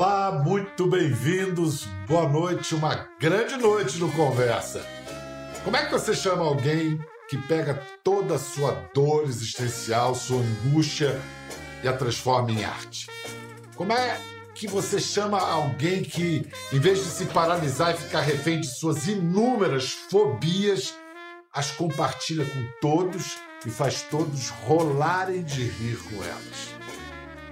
Olá, muito bem-vindos. Boa noite, uma grande noite no Conversa. Como é que você chama alguém que pega toda a sua dor existencial, sua angústia e a transforma em arte? Como é que você chama alguém que, em vez de se paralisar e ficar refém de suas inúmeras fobias, as compartilha com todos e faz todos rolarem de rir com elas?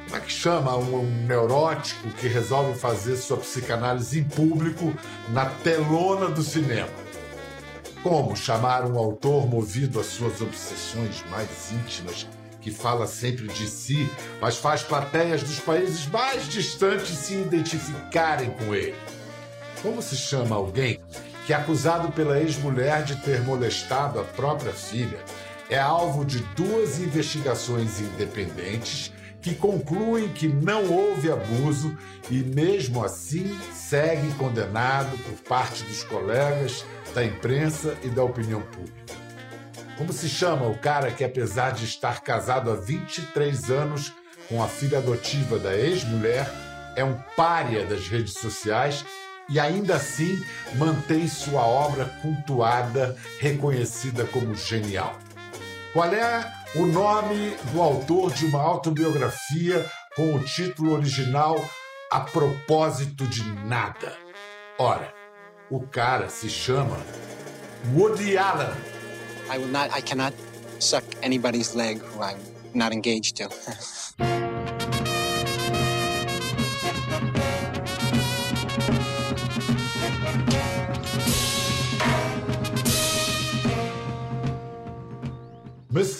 Como é que chama um, um, neurótico que resolve fazer sua psicanálise em público na telona do cinema? Como chamar um autor movido às suas obsessões mais íntimas, que fala sempre de si, mas faz plateias dos países mais distantes se identificarem com ele? Como se chama alguém que acusado pela ex-mulher de ter molestado a própria filha, é alvo de duas investigações independentes que concluem que não houve abuso e, mesmo assim, segue condenado por parte dos colegas, da imprensa e da opinião pública. Como se chama o cara que, apesar de estar casado há 23 anos com a filha adotiva da ex-mulher, é um pária das redes sociais e ainda assim mantém sua obra cultuada, reconhecida como genial? Qual é o nome do autor de uma autobiografia com o título original A Propósito de Nada. Ora, o cara se chama Woody Allen. I will not, I cannot suck anybody's leg who I'm not engaged to.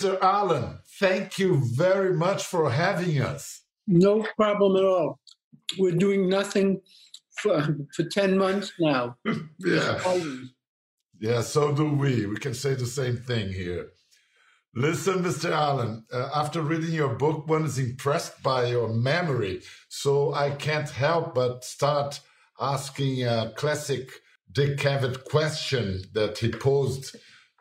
Mr. Allen, thank you very much for having us. No problem at all. We're doing nothing for, for 10 months now. yeah. Yeah, so do we. We can say the same thing here. Listen, Mr. Allen, uh, after reading your book, one is impressed by your memory. So I can't help but start asking a classic Dick Cavett question that he posed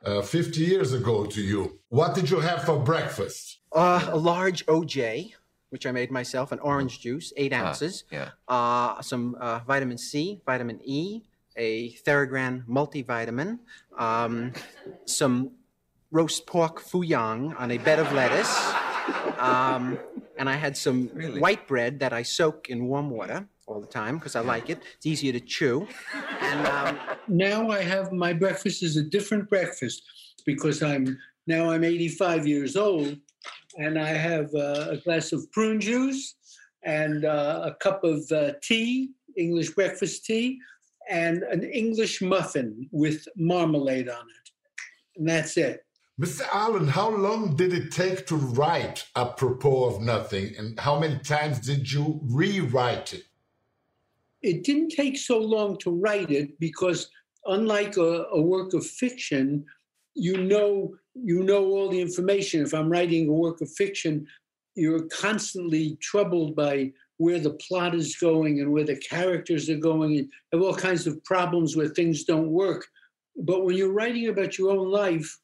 uh, 50 years ago to you. What did you have for breakfast? Uh, a large OJ, which I made myself, an orange juice, eight ah, ounces. yeah. Uh, some uh, vitamin C, vitamin E, a Theragran multivitamin, um, some roast pork fuyang on a bed of lettuce. Um, and I had some really? white bread that I soak in warm water all the time because I like it. It's easier to chew. And um, now I have my breakfast is a different breakfast because I'm now I'm 85 years old, and I have uh, a glass of prune juice and uh, a cup of uh, tea, English breakfast tea, and an English muffin with marmalade on it, and that's it. Mr. Allen, how long did it take to write apropos of nothing, and how many times did you rewrite it? It didn't take so long to write it because unlike a, a, work of fiction you know you know all the information. If i'm writing a work of fiction you're constantly troubled by where the plot is going and where the characters are going and have all kinds of problems where things don't work. But when you're writing about your own life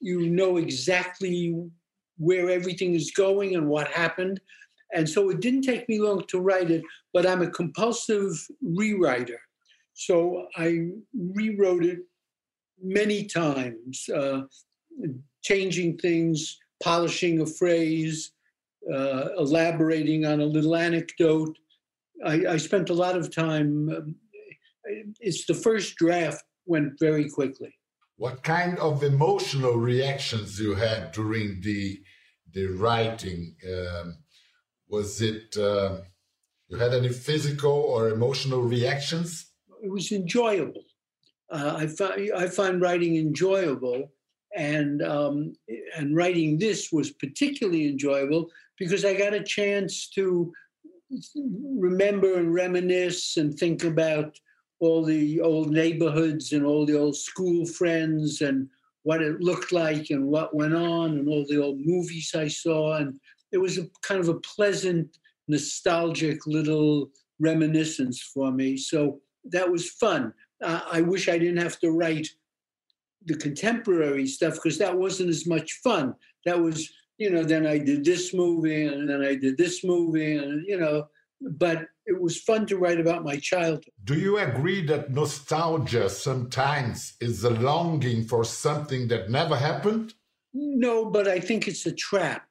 you know exactly where everything is going and what happened and so it didn't take me long to write it, but I'm a compulsive rewriter. So I rewrote it many times, uh, changing things, polishing a phrase, uh, elaborating on a little anecdote. I, I spent a lot of time. Um, it's the first draft went very quickly. What kind of emotional reactions you had during the the writing? Um, was it, uh, you had any physical or emotional reactions? It was enjoyable. Uh, I, find, I find writing enjoyable. And, um, and writing this was particularly enjoyable because I got a chance to remember and reminisce and think about all the old neighborhoods and all the old school friends and what it looked like and what went on and all the old movies I saw. And it was a kind of a pleasant, nostalgic little reminiscence for me. So that was fun. Uh, I wish I didn't have to write the contemporary stuff because that wasn't as much fun. That was, you know, then I did this movie and then I did this movie and, you know, but it was fun to write about my childhood. Do you agree that nostalgia sometimes is a longing for something that never happened? No, but I think it's a trap.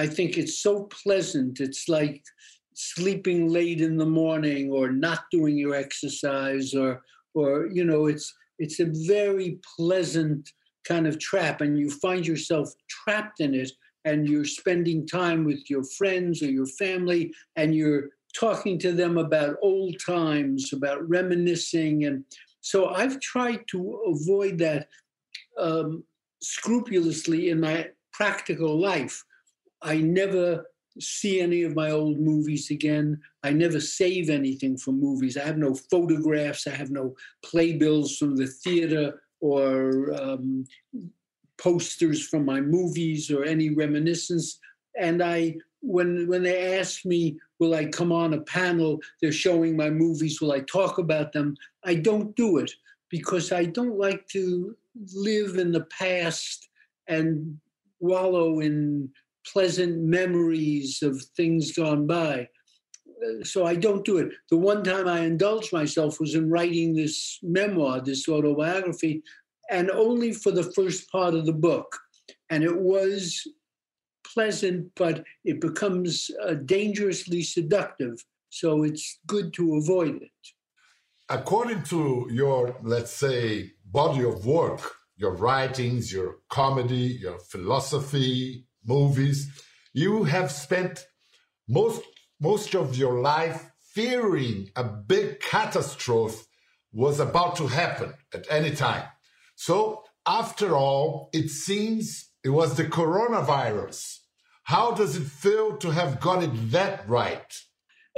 I think it's so pleasant. It's like sleeping late in the morning or not doing your exercise or or you know it's it's a very pleasant kind of trap and you find yourself trapped in it and you're spending time with your friends or your family and you're talking to them about old times about reminiscing and so i've tried to avoid that um, scrupulously in my practical life i never see any of my old movies again. I never save anything from movies. I have no photographs. I have no playbills from the theater or um, posters from my movies or any reminiscence. And I, when when they ask me, will I come on a panel? They're showing my movies. Will I talk about them? I don't do it because I don't like to live in the past and wallow in pleasant memories of things gone by. Uh, so I don't do it. The one time I indulged myself was in writing this memoir, this autobiography, and only for the first part of the book. And it was pleasant, but it becomes uh, dangerously seductive. So it's good to avoid it. According to your, let's say, body of work, your writings, your comedy, your philosophy, movies. You have spent most most of your life fearing a big catastrophe was about to happen at any time. So after all, it seems it was the coronavirus. How does it feel to have got it that right?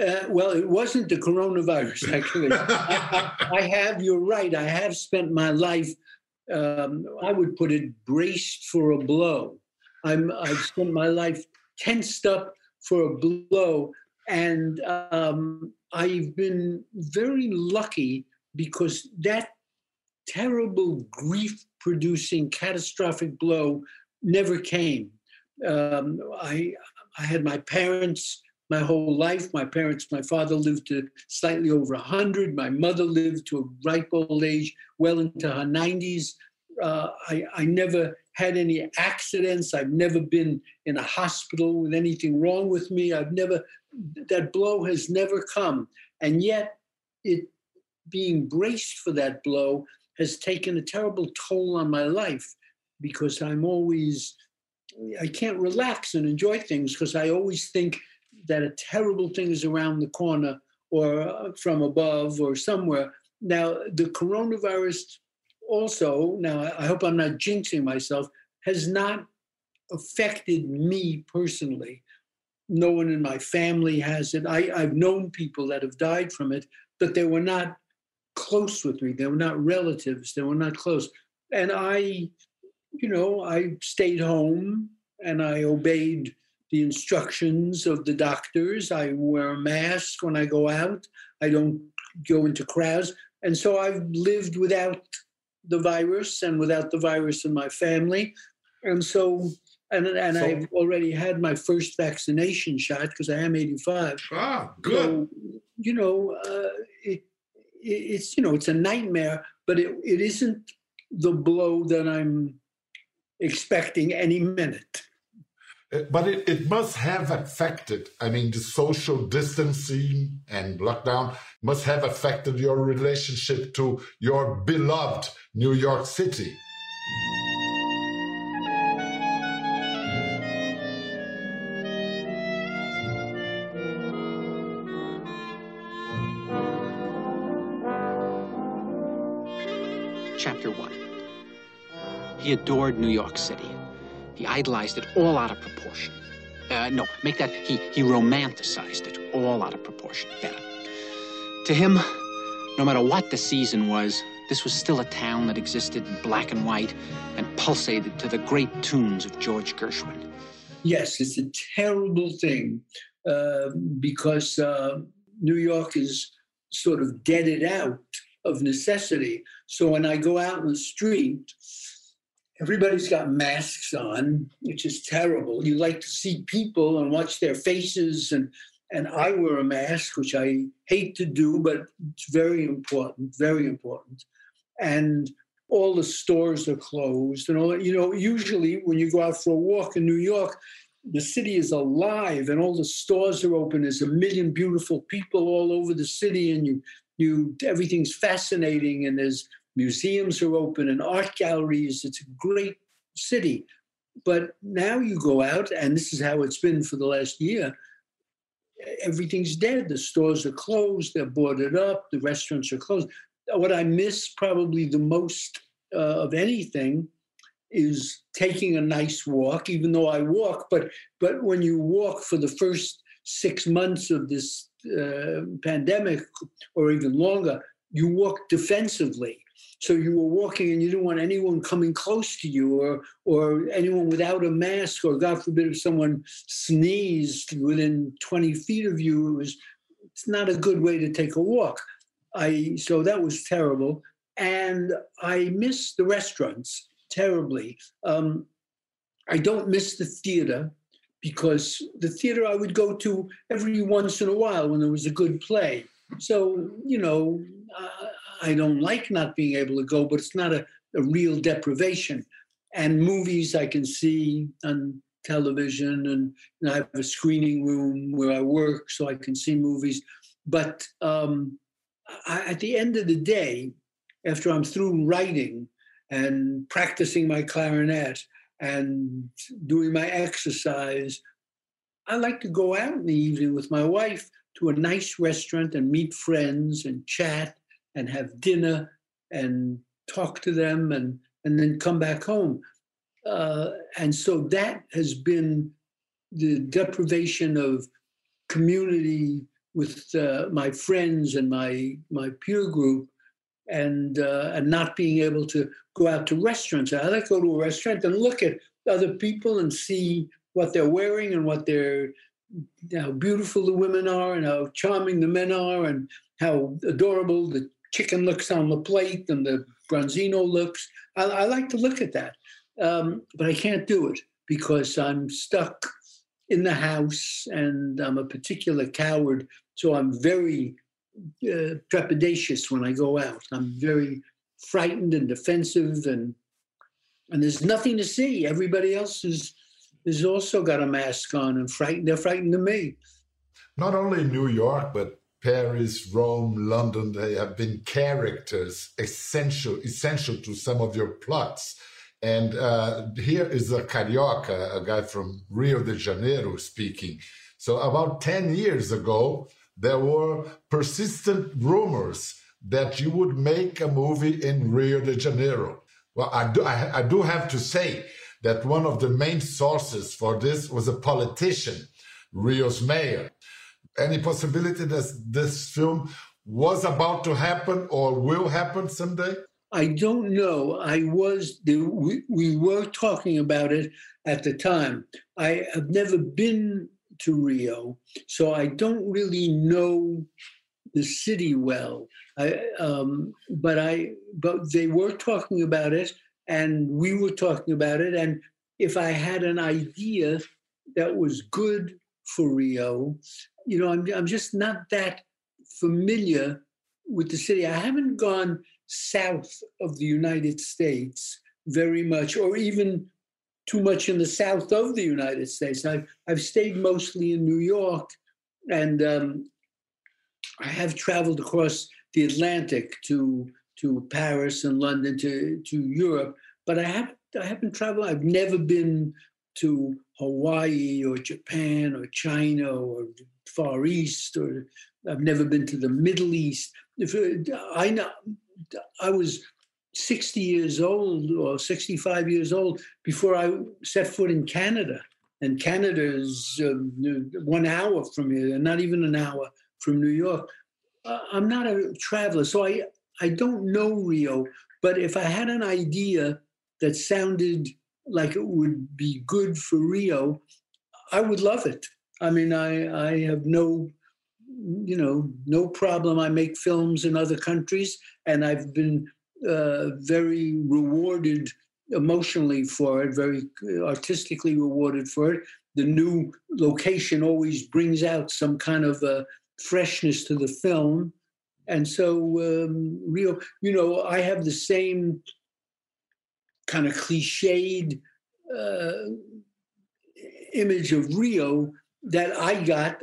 Uh, well, it wasn't the coronavirus, actually. I, I, have, you're right, I have spent my life, um, I would put it, braced for a blow. I'm, I've spent my life tensed up for a blow. And um, I've been very lucky because that terrible grief producing catastrophic blow never came. Um, I, I had my parents my whole life. My parents, my father lived to slightly over 100. My mother lived to a ripe old age, well into her 90s. Uh, I, I never had any accidents. I've never been in a hospital with anything wrong with me. I've never, that blow has never come. And yet, it being braced for that blow has taken a terrible toll on my life because I'm always, I can't relax and enjoy things because I always think that a terrible thing is around the corner or from above or somewhere. Now, the coronavirus also, now I hope I'm not jinxing myself, has not affected me personally. No one in my family has it. I, I've known people that have died from it, but they were not close with me. They were not relatives. They were not close. And I, you know, I stayed home and I obeyed the instructions of the doctors. I wear a mask when I go out. I don't go into crowds. And so I've lived without the virus and without the virus in my family. And so, and, and so, I've already had my first vaccination shot because I am 85. Ah, good. So, you know, uh, it, it's, you know, it's a nightmare, but it, it isn't the blow that I'm expecting any minute. But it, it must have affected, I mean, the social distancing and lockdown must have affected your relationship to your beloved New York City. Chapter 1 He adored New York City. He idolized it all out of proportion. Uh, no, make that, he, he romanticized it all out of proportion. Better. To him, no matter what the season was, this was still a town that existed in black and white and pulsated to the great tunes of George Gershwin. Yes, it's a terrible thing uh, because uh, New York is sort of deaded out of necessity. So when I go out in the street, everybody's got masks on, which is terrible. You like to see people and watch their faces and and I wear a mask, which I hate to do, but it's very important, very important. And all the stores are closed and all that. You know, usually when you go out for a walk in New York, the city is alive and all the stores are open. There's a million beautiful people all over the city, and you you everything's fascinating, and there's museums are open and art galleries. It's a great city. But now you go out, and this is how it's been for the last year. Everything's dead. The stores are closed. They're boarded up. The restaurants are closed what I miss probably the most uh, of anything is taking a nice walk, even though I walk. But but when you walk for the first six months of this uh, pandemic, or even longer, you walk defensively. So you were walking, and you didn't want anyone coming close to you, or or anyone without a mask, or God forbid, if someone sneezed within 20 feet of you, it was it's not a good way to take a walk. I so that was terrible, and I miss the restaurants terribly. Um, I don't miss the theater because the theater I would go to every once in a while when there was a good play. So you know, uh, I don't like not being able to go, but it's not a, a real deprivation. And movies I can see on television, and, and, I have a screening room where I work, so I can see movies. But um, I, at the end of the day, after I'm through writing and practicing my clarinet and doing my exercise, I like to go out in the evening with my wife to a nice restaurant and meet friends and chat and have dinner and talk to them and, and then come back home. Uh, and so that has been the deprivation of community with uh, my friends and my my peer group and uh, and not being able to go out to restaurants. I like to go to a restaurant and look at other people and see what they're wearing and what they're how beautiful the women are and how charming the men are and how adorable the chicken looks on the plate and the branzino looks. I, I like to look at that, um, but I can't do it because I'm stuck in the house and I'm a particular coward so I'm very uh, trepidatious when I go out. I'm very frightened and defensive, and and there's nothing to see. Everybody else is has also got a mask on and frightened. They're frightened of me. Not only New York, but Paris, Rome, London, they have been characters essential essential to some of your plots. And uh, here is a carioca, a guy from Rio de Janeiro speaking. So about 10 years ago, there were persistent rumors that you would make a movie in Rio de Janeiro. Well, I do, I, I do have to say that one of the main sources for this was a politician, Rio's mayor. Any possibility that this film was about to happen or will happen someday? I don't know. I was we, we were talking about it at the time. I have never been to Rio, so I don't really know the city well. I, um, but I, but they were talking about it, and we were talking about it. And if I had an idea that was good for Rio, you know, I'm I'm just not that familiar with the city. I haven't gone south of the United States very much, or even too much in the south of the United States. I've, I've stayed mostly in New York, and um, I have traveled across the Atlantic to to Paris and London to to Europe, but I have I haven't traveled. I've never been to Hawaii or Japan or China or Far East, or I've never been to the Middle East. If uh, I know, I was 60 years old or 65 years old before I set foot in Canada. And Canada is uh, one hour from here, not even an hour from New York. I'm not a traveler, so I, I don't know Rio. But if I had an idea that sounded like it would be good for Rio, I would love it. I mean, I, I have no, you know, no problem. I make films in other countries, and I've been uh, very rewarded emotionally for it, very artistically rewarded for it. the new location always brings out some kind of uh, freshness to the film. And so um, Rio, you know, I have the same kind of cliched uh, image of Rio that I got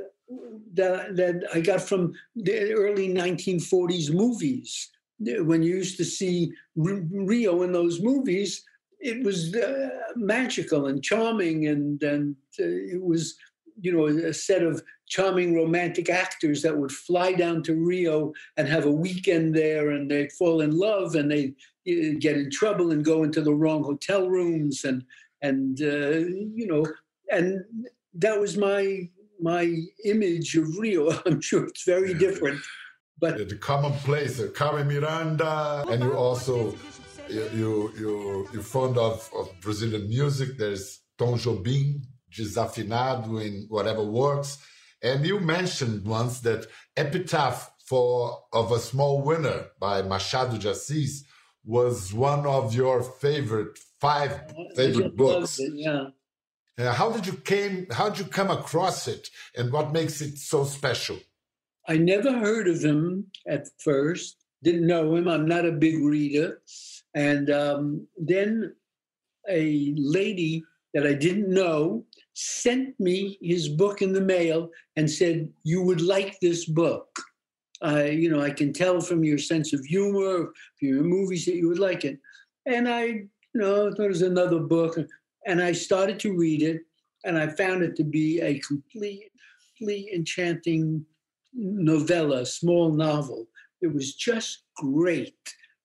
that, that I got from the early 1940s movies. When you used to see Rio in those movies, it was uh, magical and charming, and and uh, it was you know a set of charming romantic actors that would fly down to Rio and have a weekend there, and they'd fall in love, and they uh, get in trouble and go into the wrong hotel rooms, and and uh, you know, and that was my my image of Rio. I'm sure it's very different, but the commonplace, Carmen Miranda, and you also you you you you're fond of, of Brazilian music. There's Tom Jobim, desafinado in whatever works, and you mentioned once that Epitaph for of a Small Winner by Machado de Assis was one of your favorite five favorite books. It, yeah. Uh, how did you came? How did you come across it, and what makes it so special? I never heard of him at first. Didn't know him. I'm not a big reader, and um, then a lady that I didn't know sent me his book in the mail and said, "You would like this book." I, you know, I can tell from your sense of humor, from your movies that you would like it. And I, you know, thought it was another book and I started to read it, and I found it to be a completely enchanting novella, small novel. It was just great.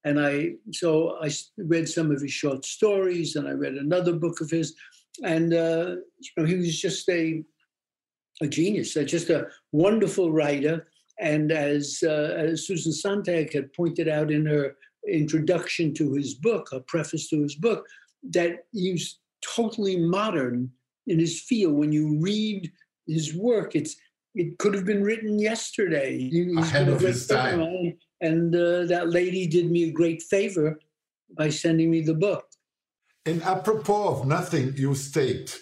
And I so I read some of his short stories, and I read another book of his, and uh, you know he was just a a genius, uh, just a wonderful writer. And as, uh, as Susan Sontag had pointed out in her introduction to his book, a preface to his book, that he's totally modern in his feel. When you read his work, it's it could have been written yesterday. He's Ahead of his time. And uh, that lady did me a great favor by sending me the book. And apropos of nothing, you state,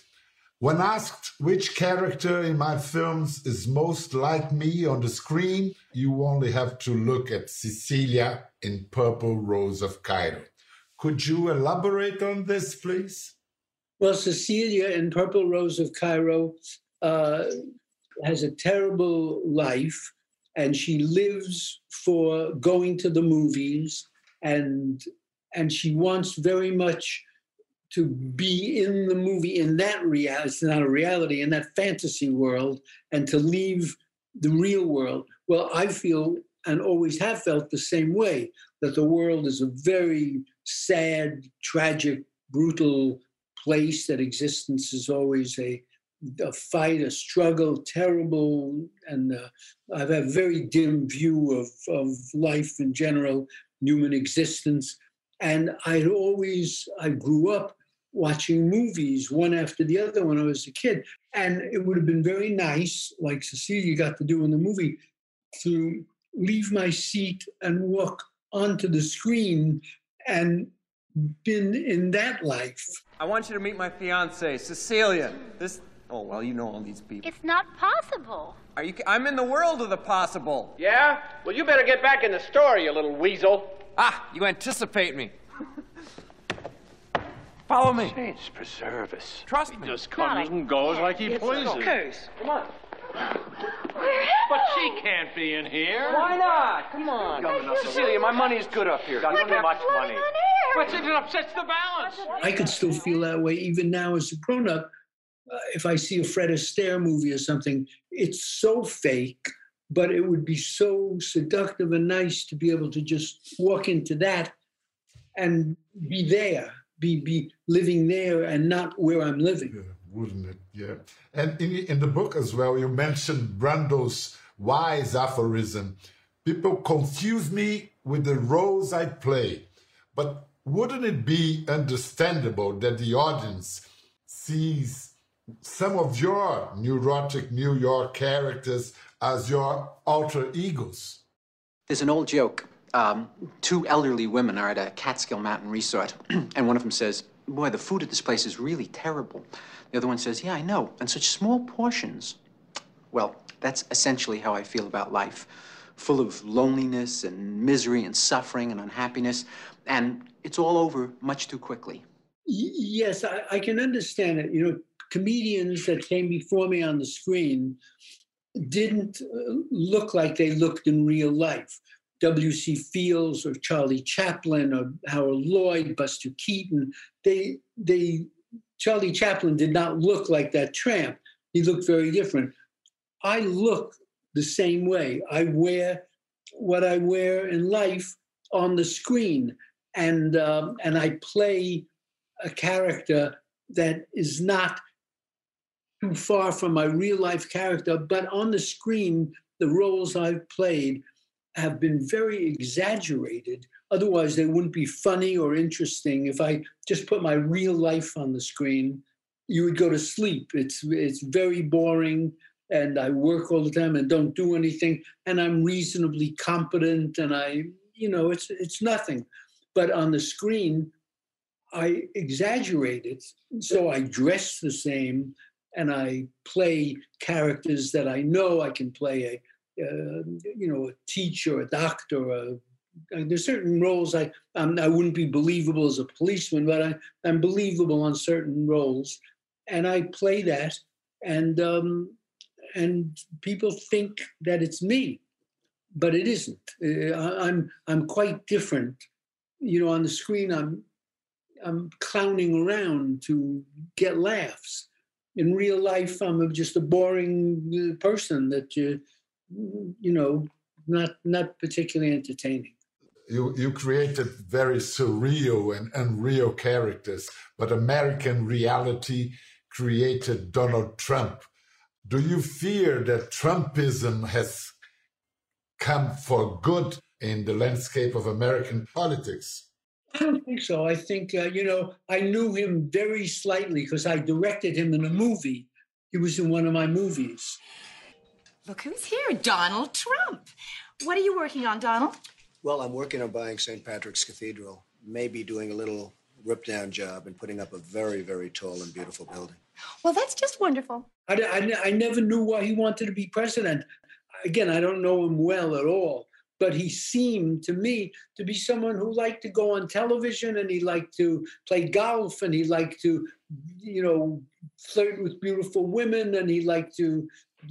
when asked which character in my films is most like me on the screen, you only have to look at Cecilia in Purple Rose of Cairo. Could you elaborate on this, please? Well, Cecilia in Purple Rose of Cairo uh, has a terrible life, and she lives for going to the movies, and and she wants very much to be in the movie in that reality. It's not a reality in that fantasy world, and to leave the real world. Well, I feel and always have felt the same way that the world is a very sad, tragic, brutal place, that existence is always a, a fight, a struggle, terrible, and uh, I have a very dim view of, of life in general, human existence. And I'd always, I grew up watching movies one after the other when I was a kid. And it would have been very nice, like Cecilia got to do in the movie, to leave my seat and walk onto the screen and been in that life. I want you to meet my fiance, Cecilia. This. Oh well, you know all these people. It's not possible. Are you? I'm in the world of the possible. Yeah? Well, you better get back in the store, you little weasel. Ah, you anticipate me. Follow me. Saints preserve us. Trust me. He just comes and goes like he pleases. Case. Come on. But she can't be in here. Why not? Come on. Cecilia, my money's good up here. Got too much money. But it upsets the balance. I could still feel that way even now as a grown up. Uh, if I see a Fred Astaire movie or something, it's so fake, but it would be so seductive and nice to be able to just walk into that and be there, be be living there and not where I'm living. Yeah, wouldn't it? Yeah. And in, in the book as well, you mentioned Brando's wise aphorism. People confuse me with the roles I play, but wouldn't it be understandable that the audience sees some of your neurotic New York characters as your alter egos? There's an old joke. Um, two elderly women are at a Catskill Mountain resort, and one of them says, Boy, the food at this place is really terrible. The other one says, Yeah, I know, and such small portions. Well, that's essentially how I feel about life full of loneliness and misery and suffering and unhappiness, and it's all over much too quickly. Yes, I, I can understand it. You know, comedians that came before me on the screen didn't uh, look like they looked in real life. W.C. Fields or Charlie Chaplin or Harold Lloyd, Buster Keaton, they they Charlie Chaplin did not look like that tramp. He looked very different. I look the same way. I wear what I wear in life on the screen, and um, and I play a character that is not too far from my real life character, but on the screen, the roles I've played have been very exaggerated. Otherwise, they wouldn't be funny or interesting. If I just put my real life on the screen, you would go to sleep. It's it's very boring, and I work all the time and don't do anything. And I'm reasonably competent, and I, you know, it's it's nothing. But on the screen, I exaggerate it. So I dress the same, and I play characters that I know I can play a uh, you know, a teacher, a doctor, a, there's certain roles I I'm, I would not be believable as a policeman, but I, I'm believable on certain roles, and I play that, and um, and people think that it's me, but it isn't. Uh, I'm I'm quite different. You know, on the screen, I'm I'm clowning around to get laughs. In real life, I'm just a boring uh, person that you you know, not not particularly entertaining. You you created very surreal and unreal characters, but American reality created Donald Trump. Do you fear that Trumpism has come for good in the landscape of American politics? I don't think so. I think, uh, you know, I knew him very slightly because I directed him in a movie. He was in one of my movies. Look who's here, Donald Trump. What are you working on, Donald? Well, I'm working on buying St. Patrick's Cathedral, maybe doing a little rip down job and putting up a very, very tall and beautiful building. Well, that's just wonderful. I, I, I never knew why he wanted to be president. Again, I don't know him well at all, but he seemed to me to be someone who liked to go on television and he liked to play golf and he liked to, you know, flirt with beautiful women and he liked to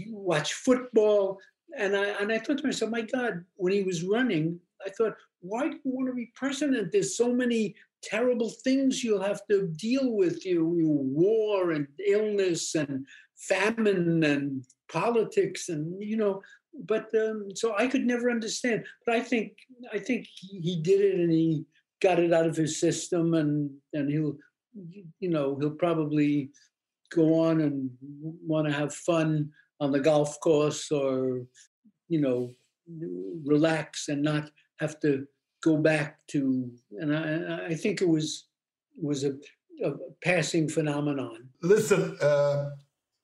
watch football. And I, and I thought to myself, my God, when he was running, I thought, why do you want to be president? There's so many terrible things you'll have to deal with you, you war and illness and famine and politics and you know but um, so i could never understand but i think i think he did it and he got it out of his system and and he'll you know he'll probably go on and want to have fun on the golf course or you know relax and not have to go back to and i, I think it was was a, a passing phenomenon listen uh,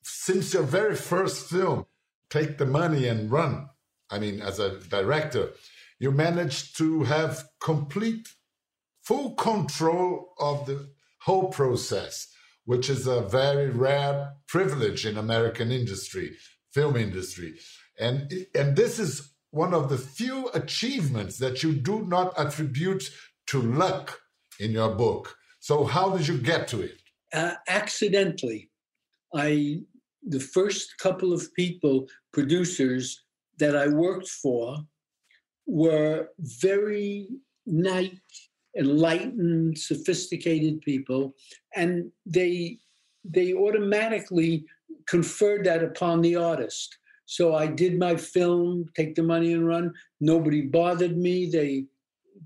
since your very first film take the money and run i mean as a director you managed to have complete full control of the whole process which is a very rare privilege in American industry, film industry. And, and this is one of the few achievements that you do not attribute to luck in your book. So how did you get to it? Uh, accidentally. I the first couple of people, producers that I worked for, were very nice enlightened, sophisticated people, and they they automatically conferred that upon the artist. So I did my film, take the money and run. Nobody bothered me. They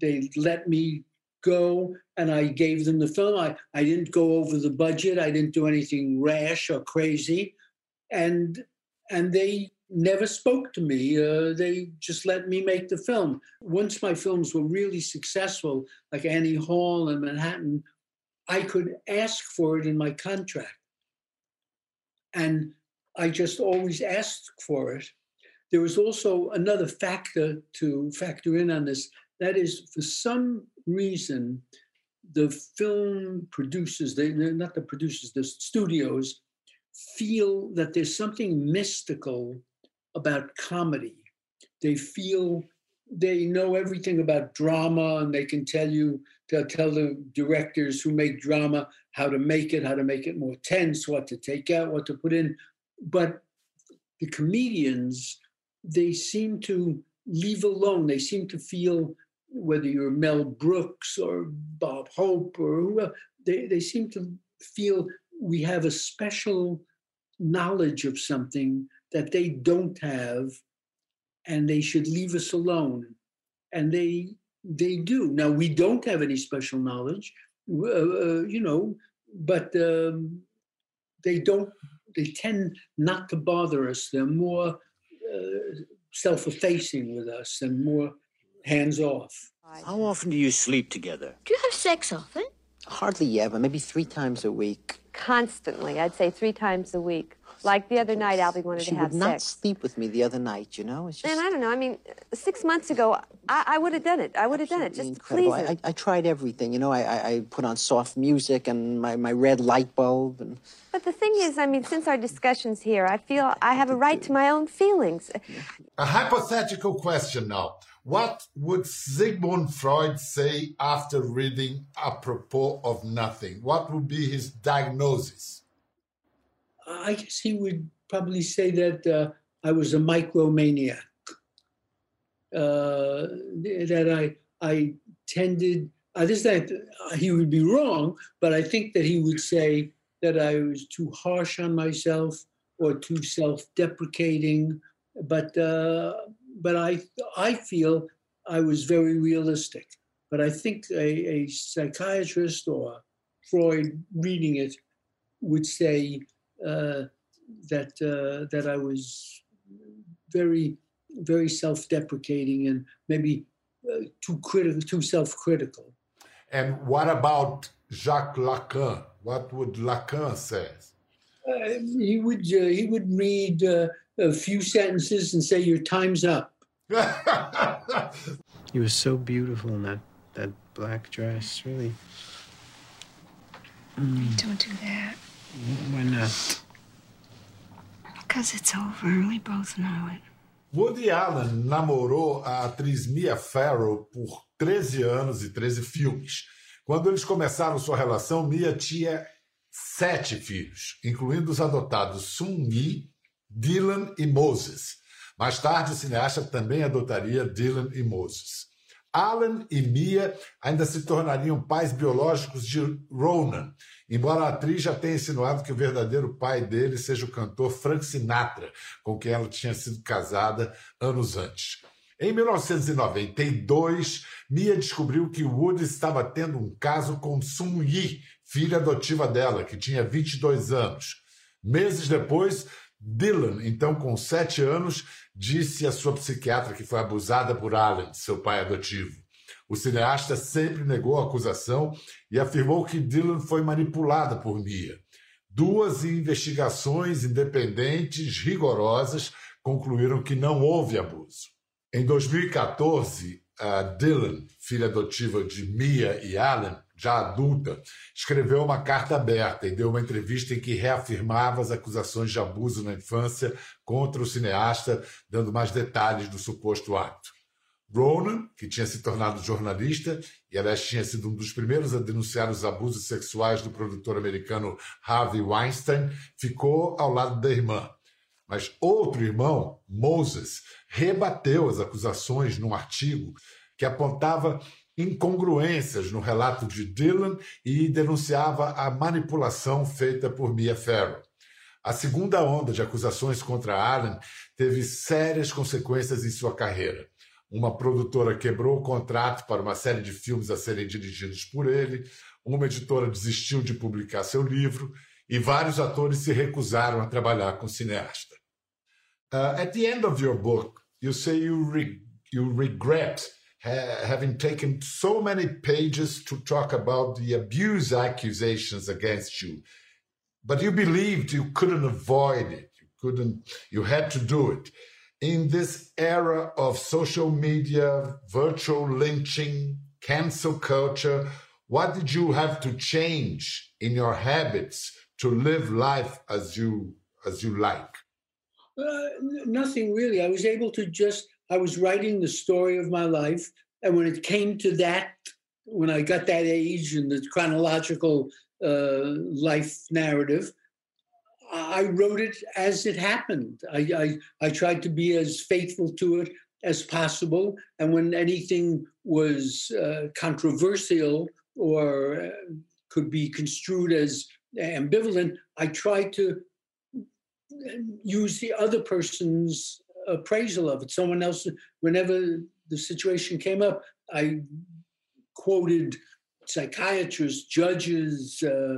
they let me go and I gave them the film. I, I didn't go over the budget. I didn't do anything rash or crazy. And and they never spoke to me. Uh, they just let me make the film. Once my films were really successful, like Annie Hall and Manhattan, I could ask for it in my contract. And I just always asked for it. There was also another factor to factor in on this. That is, for some reason, the film producers, they, not the producers, the studios, feel that there's something mystical about comedy. They feel they know everything about drama and they can tell you, they'll tell the directors who make drama how to make it, how to make it more tense, what to take out, what to put in. But the comedians, they seem to leave alone. They seem to feel whether you're Mel Brooks or Bob Hope or whoever, they, they seem to feel we have a special knowledge of something that they don't have and they should leave us alone and they they do now we don't have any special knowledge uh, uh, you know but um, they don't they tend not to bother us. They're more uh, self-effacing with us and more hands off. How often do you sleep together? Do you have sex often? Hardly ever maybe three times a week. Constantly i'd say three times a week like the other night, Alvy wanted she to have sex. She would not sleep with me the other night, you know? Just... And I don't know. I mean, six months ago, I, I would have done it. I would have done it just incredible. please her. I, I, tried everything, you know. I, I, I, put on soft music and my, my red light bulb. And... But the thing is, I mean, since our discussions here, I feel I have a right to my own feelings. A hypothetical question now. What would Sigmund Freud say after reading Apropos of Nothing? What would be his diagnosis? I guess he would probably say that uh, I was a micromaniac. Uh, that I I tended. I just that he would be wrong, but I think that he would say that I was too harsh on myself or too self-deprecating. But uh, but I I feel I was very realistic. But I think a, a psychiatrist or Freud reading it would say uh, that uh, that I was very very self-deprecating and maybe uh, too critical, too self-critical. And what about Jacques Lacan? What would Lacan say? Uh, he would uh, he would read uh, a few sentences and say, "Your time's up." he was so beautiful in that that black dress, really. Mm. Don't do that. Why not? Because it's over. We both know it. Woody Allen namorou a atriz Mia Farrow por 13 anos e 13 filmes. Quando eles começaram sua relação, Mia tinha sete filhos, incluindo os adotados Sun Yi, Dylan e Moses. Mais tarde, o cineasta também adotaria Dylan e Moses. Alan e Mia ainda se tornariam pais biológicos de Ronan, embora a atriz já tenha insinuado que o verdadeiro pai dele seja o cantor Frank Sinatra, com quem ela tinha sido casada anos antes. Em 1992, Mia descobriu que Woody estava tendo um caso com Sun Yi, filha adotiva dela, que tinha 22 anos. Meses depois, Dylan, então com sete anos, disse à sua psiquiatra que foi abusada por Alan, seu pai adotivo. O cineasta sempre negou a acusação e afirmou que Dylan foi manipulada por Mia. Duas investigações independentes rigorosas concluíram que não houve abuso. Em 2014, a Dylan, filha adotiva de Mia e Alan, já adulta, escreveu uma carta aberta e deu uma entrevista em que reafirmava as acusações de abuso na infância contra o cineasta, dando mais detalhes do suposto ato. Ronan, que tinha se tornado jornalista e, aliás, tinha sido um dos primeiros a denunciar os abusos sexuais do produtor americano Harvey Weinstein, ficou ao lado da irmã. Mas outro irmão, Moses, rebateu as acusações num artigo que apontava incongruências no relato de Dylan e denunciava a manipulação feita por Mia Farrow. A segunda onda de acusações contra Allen teve sérias consequências em sua carreira. Uma produtora quebrou o contrato para uma série de filmes a serem dirigidos por ele, uma editora desistiu de publicar seu livro e vários atores se recusaram a trabalhar com o cineasta. Uh, at the end of your book, you say you, re you regret ha having taken so many pages to talk about the abuse accusations against you, but you believed you couldn't avoid it. You couldn't, you had to do it. In this era of social media, virtual lynching, cancel culture, what did you have to change in your habits to live life as you as you like? Uh, nothing really. I was able to just. I was writing the story of my life, and when it came to that, when I got that age and the chronological uh, life narrative, I wrote it as it happened. I, I, I tried to be as faithful to it as possible. And when anything was uh, controversial or uh, could be construed as ambivalent, I tried to use the other person's appraisal of it. Someone else, whenever the situation came up, I quoted psychiatrists, judges, uh,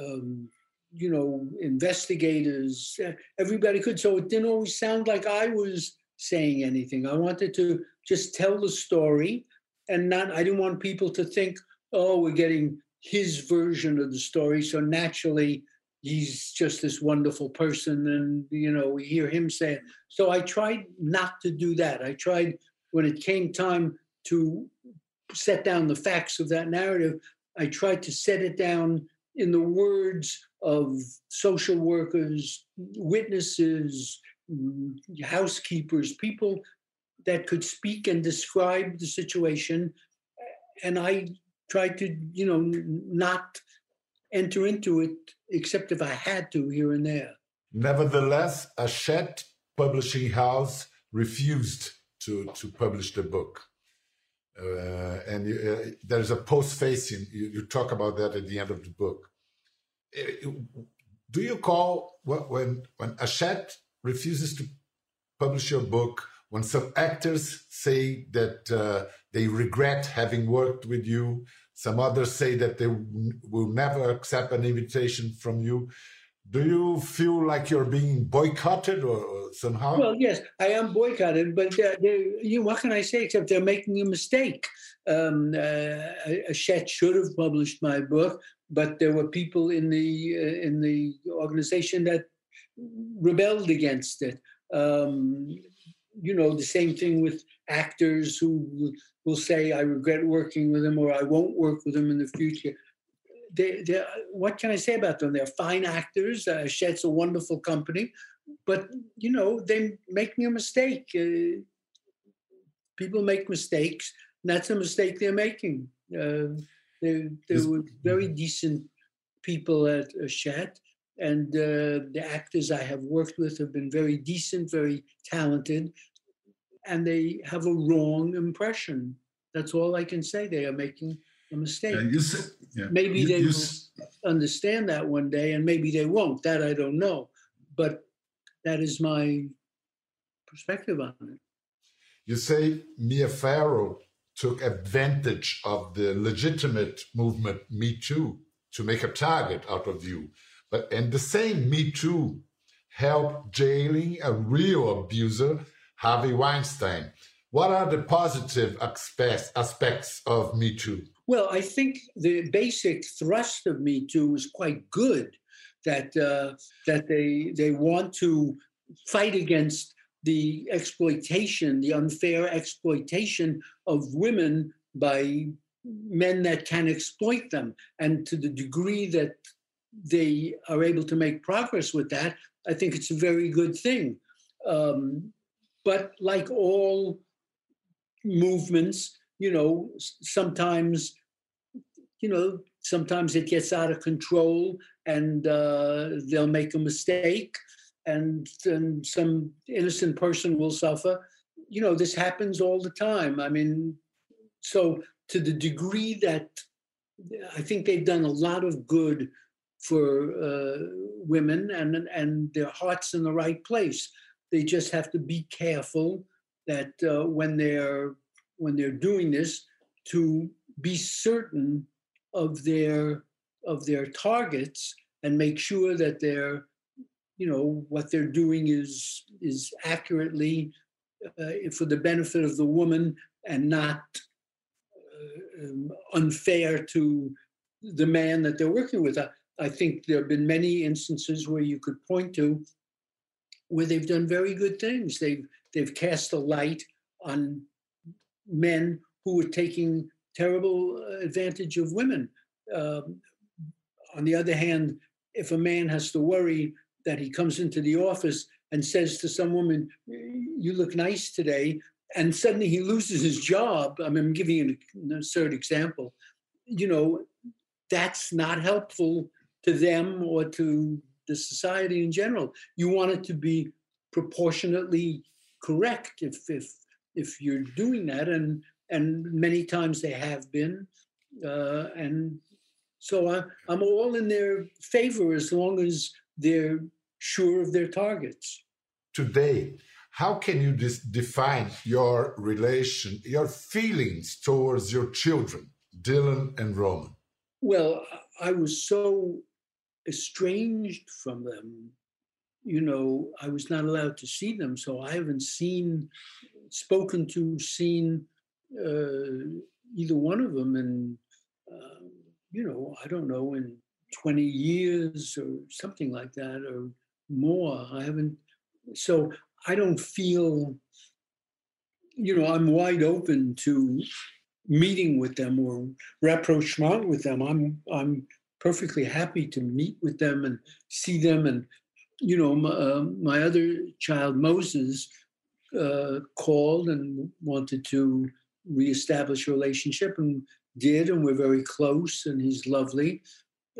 um, you know, investigators, everybody could. So it didn't always sound like I was saying anything. I wanted to just tell the story and not, I didn't want people to think, oh, we're getting his version of the story. So naturally, he's just this wonderful person. And, you know, we hear him say it. So I tried not to do that. I tried when it came time to set down the facts of that narrative, I tried to set it down in the words of social workers, witnesses, housekeepers, people that could speak and describe the situation. And I tried to, you know, not enter into it except if I had to here and there. Nevertheless, Hachette Publishing House refused to, to publish the book. Uh, and you, uh, there's a post-facing. You, you, talk about that at the end of the book. Uh, do you call when when Hachette refuses to publish your book? When some actors say that uh, they regret having worked with you, some others say that they will never accept an invitation from you do you feel like you're being boycotted or somehow? Well, yes, I am boycotted, but they're, you what can I say except they're making a mistake. Um, uh, Hachette should have published my book, but there were people in the uh, in the organization that rebelled against it. Um, you know, the same thing with actors who will say, "I regret working with them," or "I won't work with them in the future." they, they, what can I say about them? They're fine actors. Uh, Hachette's a wonderful company, but you know they're making a mistake. Uh, people make mistakes. And that's a mistake they're making. Uh, they, they were very decent people at Hachette, and uh, the actors I have worked with have been very decent, very talented, and they have a wrong impression. That's all I can say. They are making a mistake. Yeah, say, yeah. Maybe you, they you will understand that one day, and maybe they won't. That I don't know, but that is my perspective on it. You say Mia Farrow took advantage of the legitimate movement Me Too to make a target out of you, but and the same Me Too helped jailing a real abuser, Harvey Weinstein. What are the positive aspects, of Me Too? Well, I think the basic thrust of Me Too is quite good. That uh, that they they want to fight against the exploitation, the unfair exploitation of women by men that can exploit them, and to the degree that they are able to make progress with that, I think it's a very good thing. Um, but like all movements, you know, sometimes, you know, sometimes it gets out of control and uh, they'll make a mistake and then some innocent person will suffer. You know, this happens all the time. I mean, so to the degree that I think they've done a lot of good for uh, women and and their hearts in the right place. They just have to be careful that uh, when they're when they're doing this to be certain of their of their targets and make sure that they're you know what they're doing is is accurately uh, for the benefit of the woman and not uh, um, unfair to the man that they're working with. I, I think there have been many instances where you could point to where they've done very good things. They've they've cast a light on men who were taking terrible advantage of women. Um, on the other hand, if a man has to worry that he comes into the office and says to some woman, You look nice today, and suddenly he loses his job. I mean, I'm giving you an absurd example. You know, that's not helpful to them or to the society in general. You want it to be proportionately correct if if if you're doing that, and and many times they have been, uh, and so I, I'm all in their favor as long as they're sure of their targets. Today, how can you define your relation, your feelings towards your children, Dylan and Ronan? Well, I was so estranged from them. You know, I was not allowed to see them, so I haven't seen, spoken to, seen uh, either one of them in, uh, you know, I don't know, in 20 years or something like that or more. I haven't, so I don't feel, you know, I'm wide open to meeting with them or rapprochement with them. I'm I'm perfectly happy to meet with them and see them. And you know, my, uh, my other child Moses uh, called and wanted to reestablish a relationship and did, and we're very close. And he's lovely.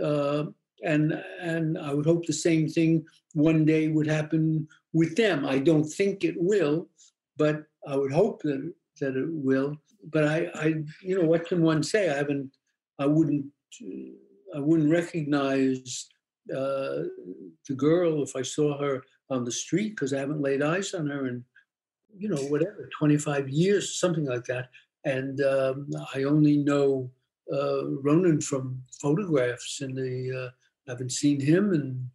Uh, and and I would hope the same thing one day would happen with them. I don't think it will, but I would hope that that it will. But I, I you know, what can one say? I haven't, I wouldn't, I wouldn't recognize uh, the girl if I saw her on the street because I haven't laid eyes on her in, you know, whatever, 25 years, something like that. And um, I only know Ronan from photographs, and the uh, I haven't seen him in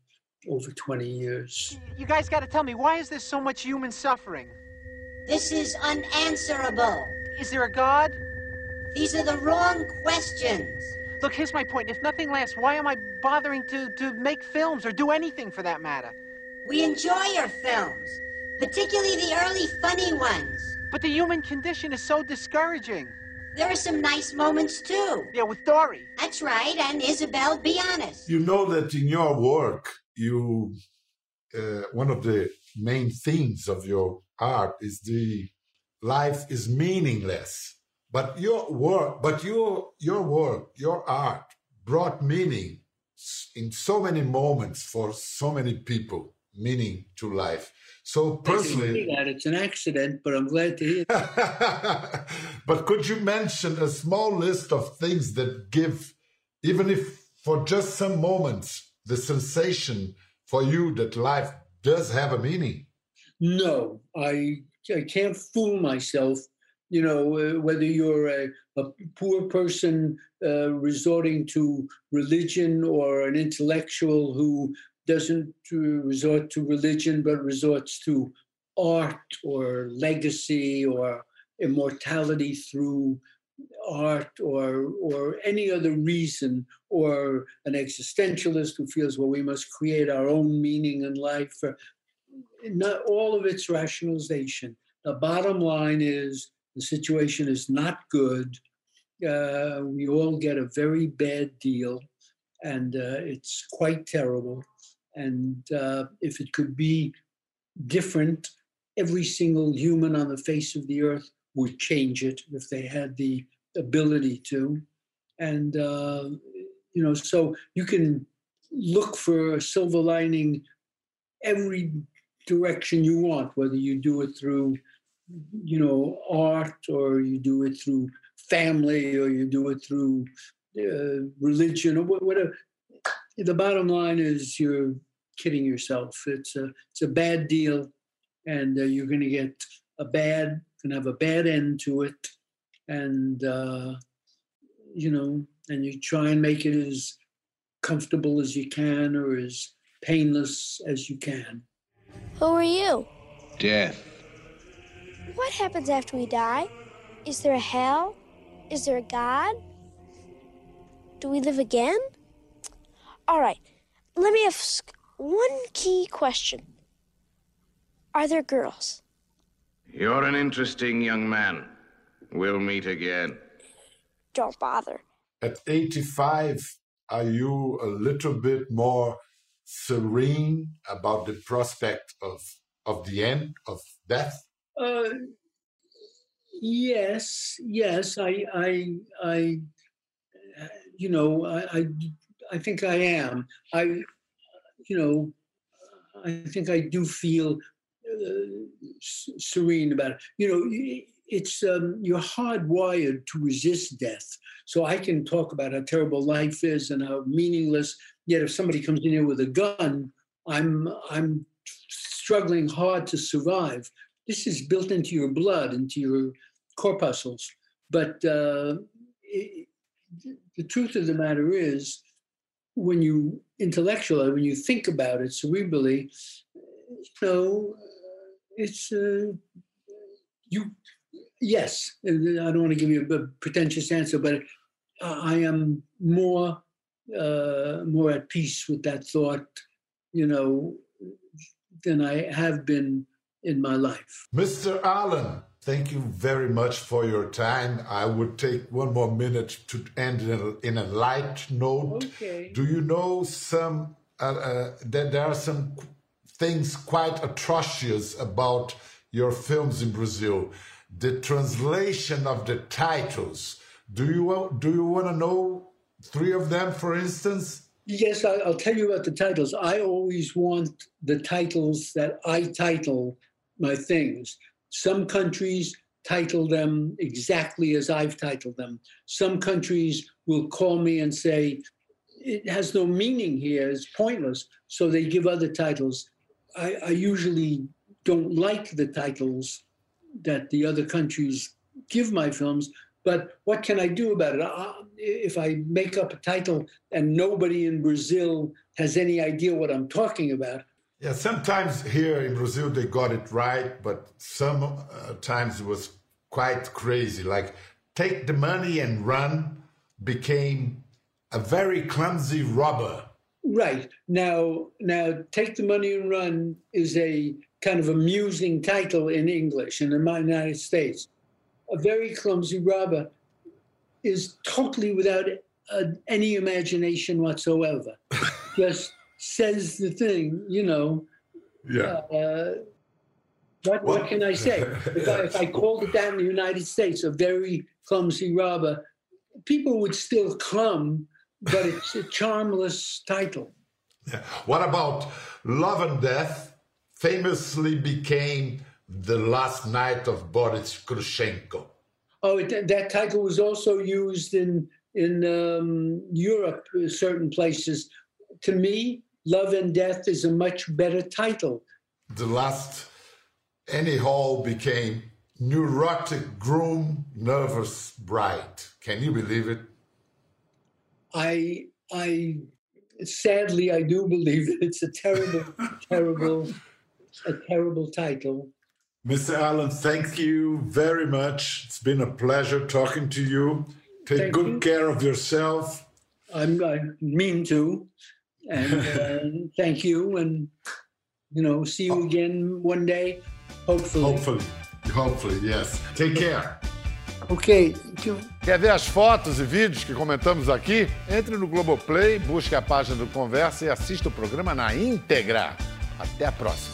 over 20 years. You guys got to tell me, why is there so much human suffering? This is unanswerable. Is there a God? These are the wrong questions. Look, here's my point. If nothing lasts, why am I bothering to, to make films or do anything for that matter? We enjoy your films, particularly the early funny ones. But the human condition is so discouraging. There are some nice moments too. Yeah, with Dory. That's right, and Isabel, be honest. You know that in your work, you uh, one of the main themes of your art is the life is meaningless. But your work, but your your work, your art brought meaning in so many moments for so many people, meaning to life. So personally, that it's an accident, but I'm glad to hear. but could you mention a small list of things that give, even if for just some moments, the sensation for you that life does have a meaning? No, I I can't fool myself. You know, uh, whether you're a, a poor person uh, resorting to religion or an intellectual who doesn't resort to religion but resorts to art or legacy or immortality through art or or any other reason or an existentialist who feels well we must create our own meaning in life for not all of its rationalization. The bottom line is the situation is not good. Uh, we all get a very bad deal and uh, it's quite terrible and uh, if it could be different every single human on the face of the earth would change it if they had the ability to. And, uh, you know, so you can look for a silver lining every direction you want, whether you do it through, you know, art or you do it through family or you do it through uh, religion or whatever. The bottom line is you're kidding yourself. It's a it's a bad deal, and uh, you're going to get a bad going to have a bad end to it, and uh, you know, and you try and make it as comfortable as you can or as painless as you can. Who are you? Death. What happens after we die? Is there a hell? Is there a God? Do we live again? All right, let me ask one key question Are there girls? You're an interesting young man. We'll meet again. don't bother. At 85, are you a little bit more serene about the prospect of of the end of death? Uh, yes, yes. I, I, I, you know, I, I, I think I am. I, you know, I think I do feel uh, serene about it. You know, it's um, you're hardwired to resist death. So I can talk about how terrible life is and how meaningless. Yet if somebody comes in here with a gun, I'm I'm struggling hard to survive. This is built into your blood, into your corpuscles. But uh, it, the truth of the matter is, when you intellectually, when you think about it cerebrally, you know, it's uh, you. Yes, I don't want to give you a pretentious answer, but I am more uh, more at peace with that thought. You know, than I have been in my life. Mr. Allen, thank you very much for your time. I would take one more minute to end in a, in a light note. Okay. Do you know some uh, uh, that there are some things quite atrocious about your films in Brazil? The translation of the titles. Do you do you want to know three of them, for instance? Yes, I'll tell you about the titles. I always want the titles that I title my things. Some countries title them exactly as I've titled them. Some countries will call me and say, it has no meaning here, it's pointless. So they give other titles. I, I usually don't like the titles that the other countries give my films but what can I do about it? if I make up a title and nobody in Brazil has any idea what I'm talking about. Yeah, sometimes here in Brazil they got it right, but sometimes uh, it was quite crazy. Like, take the money and run became a very clumsy robber. Right. Now, now, take the money and run is a kind of amusing title in English and in the United States a very clumsy robber is totally without uh, any imagination whatsoever. Just says the thing, you know. Yeah. Uh, what, what can I say? if, I, if I called it that in the United States, a very clumsy robber, people would still come, but it's a charmless title. Yeah. What about Love and Death? Famously became the Last Night of Boris Grushenko. Oh, it, that title was also used in in um, Europe, uh, certain places. To me, Love and Death is a much better title. The last Annie Hall became Neurotic Groom, Nervous Bride. Can you believe it? I I sadly I do believe it. It's a terrible, terrible, a terrible title. Mr. Allen, thank you very much. It's been a pleasure talking to you. Take thank good you. care of yourself. I'm, I mean to. And uh, thank you. And, you know, see you again one day, hopefully. Hopefully. Hopefully, yes. Take care. Ok. Quer ver as fotos e vídeos que comentamos aqui? Entre no Globoplay, busque a página do Conversa e assista o programa na íntegra. Até a próxima.